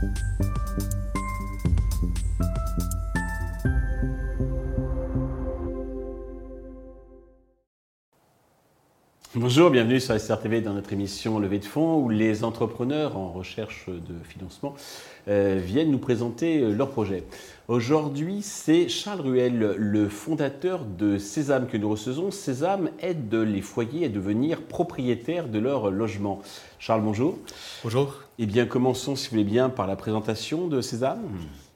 Thank you. Bonjour, bienvenue sur SRTV dans notre émission Levée de fonds où les entrepreneurs en recherche de financement euh, viennent nous présenter euh, leurs projets. Aujourd'hui, c'est Charles Ruel, le fondateur de Sésame que nous recevons. Sésame aide les foyers à devenir propriétaires de leur logement. Charles, bonjour. Bonjour. Eh bien, commençons, si vous voulez bien, par la présentation de Sésame.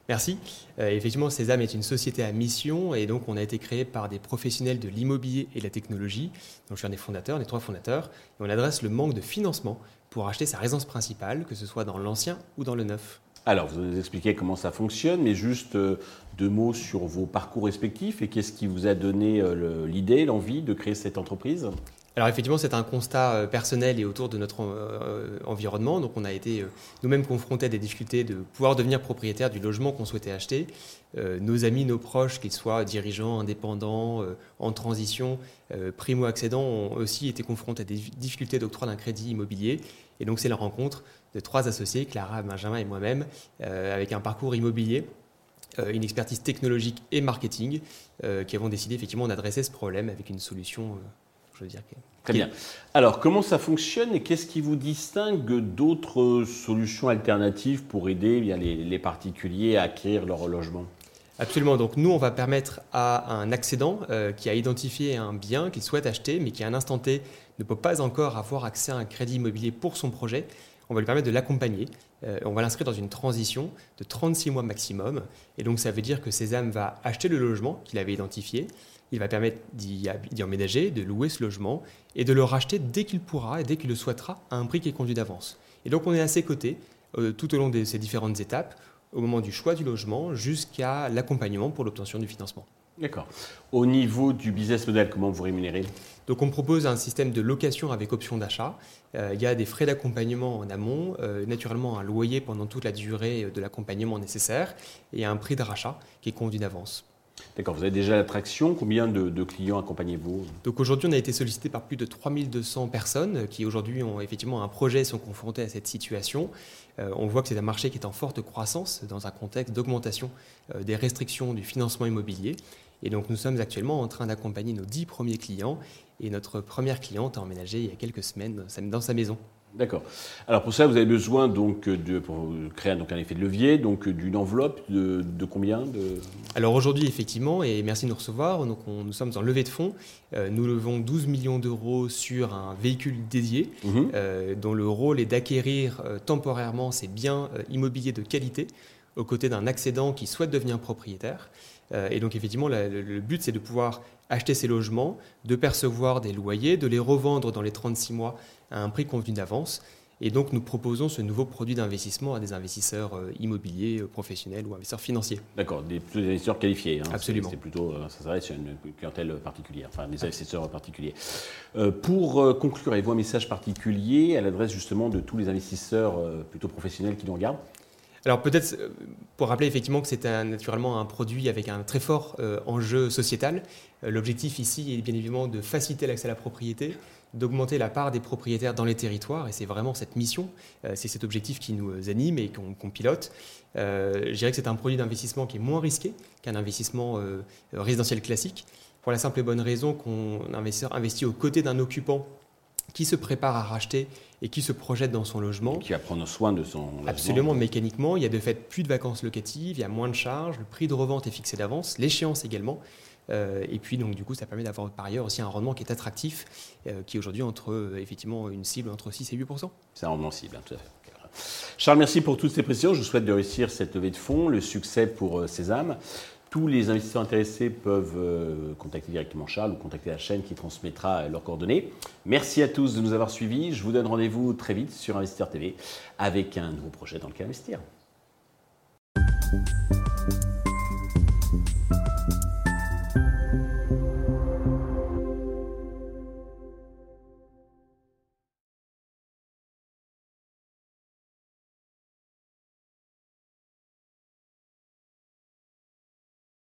Merci. Euh, effectivement, Sésame est une société à mission et donc on a été créé par des professionnels de l'immobilier et de la technologie. Donc je suis un des fondateurs, des trois fondateurs, on adresse le manque de financement pour acheter sa résidence principale, que ce soit dans l'ancien ou dans le neuf. Alors, vous nous expliquez comment ça fonctionne, mais juste euh, deux mots sur vos parcours respectifs et qu'est-ce qui vous a donné euh, l'idée, l'envie de créer cette entreprise? Alors effectivement, c'est un constat euh, personnel et autour de notre euh, environnement. Donc on a été euh, nous-mêmes confrontés à des difficultés de pouvoir devenir propriétaire du logement qu'on souhaitait acheter. nos amis, nos proches, qu'ils soient dirigeants, indépendants, en transition, primo-accédants, ont aussi été confrontés à des difficultés d'octroi d'un crédit immobilier. Et donc c'est la rencontre de trois associés, Clara, Benjamin et moi-même, avec un parcours immobilier une expertise technologique et marketing, qui avons décidé effectivement d'adresser ce problème avec une solution je veux dire. Très bien. Alors, comment ça fonctionne et qu'est-ce qui vous distingue d'autres solutions alternatives pour aider eh les, particuliers à acquérir leur logement? Absolument. Donc nous, on va permettre à un accédant euh, qui a identifié un bien qu'il souhaite acheter, mais qui à un instant T ne peut pas encore avoir accès à un crédit immobilier pour son projet, on va lui permettre de l'accompagner. Euh, on va l'inscrire dans une transition de 36 mois maximum. Et donc ça veut dire que Sésame va acheter le logement qu'il avait identifié, il va permettre d'y emménager, de louer ce logement et de le racheter dès qu'il pourra et dès qu'il le souhaitera à un prix qui est conduit d'avance. Et donc on est à ses côtés euh, tout au long de ces différentes étapes, au moment du choix du logement jusqu'à l'accompagnement pour l'obtention du financement. D'accord. Au niveau du business model, comment vous rémunérez? Donc on propose un système de location avec option d'achat. Euh, il y a des frais d'accompagnement en amont, euh, naturellement un loyer pendant toute la durée de l'accompagnement nécessaire et un prix de rachat qui est conduit d'avance. D'accord, vous avez déjà l'attraction. Combien de, clients accompagnez-vous? Donc aujourd'hui, on a été sollicité par plus de 3200 personnes qui aujourd'hui ont effectivement un projet et sont confrontées à cette situation. Euh, on voit que c'est un marché qui est en forte croissance dans un contexte d'augmentation euh, des restrictions du financement immobilier. Et donc nous sommes actuellement en train d'accompagner nos 10 premiers clients et notre première cliente a emménagé il y a quelques semaines dans sa maison. D'accord. Alors pour ça, vous avez besoin donc de, pour créer donc un effet de levier, donc d'une enveloppe de, combien de... Alors aujourd'hui, effectivement, et merci de nous recevoir, donc nous sommes en levée de fonds. Euh, nous levons 12 millions d'euros sur un véhicule dédié, mhm. euh, dont le rôle est d'acquérir euh, temporairement ces biens immobiliers de qualité aux côtés d'un accédant qui souhaite devenir propriétaire. Et donc effectivement, le but, c'est de pouvoir acheter ces logements, de percevoir des loyers, de les revendre dans les 36 mois à un prix convenu d'avance. Et donc, nous proposons ce nouveau produit d'investissement à des investisseurs euh, immobiliers, euh, professionnels ou investisseurs financiers. D'accord, des, investisseurs qualifiés. Hein. Absolument. C'est plutôt, euh, ça s'arrête sur une clientèle particulière, enfin des investisseurs particuliers. pour conclure, avez-vous un message particulier à l'adresse justement de tous les investisseurs plutôt professionnels qui nous regardent? Alors peut-être pour rappeler effectivement que c'est naturellement un produit avec un très fort enjeu sociétal. L'objectif ici est bien évidemment de faciliter l'accès à la propriété, d'augmenter la part des propriétaires dans les territoires, et c'est vraiment cette mission, euh, c'est cet objectif qui nous anime et qu'on pilote. Euh, je dirais que c'est un produit d'investissement qui est moins risqué qu'un investissement euh, résidentiel classique, pour la simple et bonne raison qu'on investit aux côtés d'un occupant qui se prépare à racheter et qui se projette dans son logement. qui va prendre soin de son logement. Absolument, mécaniquement. Il y a de fait plus de vacances locatives, il y a moins de charges, le prix de revente est fixé d'avance, l'échéance également. Euh, et puis, donc, du coup, ça permet d'avoir par ailleurs aussi un rendement qui est attractif, euh, qui est aujourd'hui entre, euh, effectivement, une cible entre 6 et 8% C'est un rendement cible, hein, tout à fait. Charles, merci pour toutes ces précisions. Je vous souhaite de réussir cette levée de fonds, le succès pour Sésame. Tous les investisseurs intéressés peuvent contacter directement Charles ou contacter la chaîne qui transmettra leurs coordonnées. Merci à tous de nous avoir suivis. Je vous donne rendez-vous très vite sur Investisseur TV avec un nouveau projet dans lequel investir.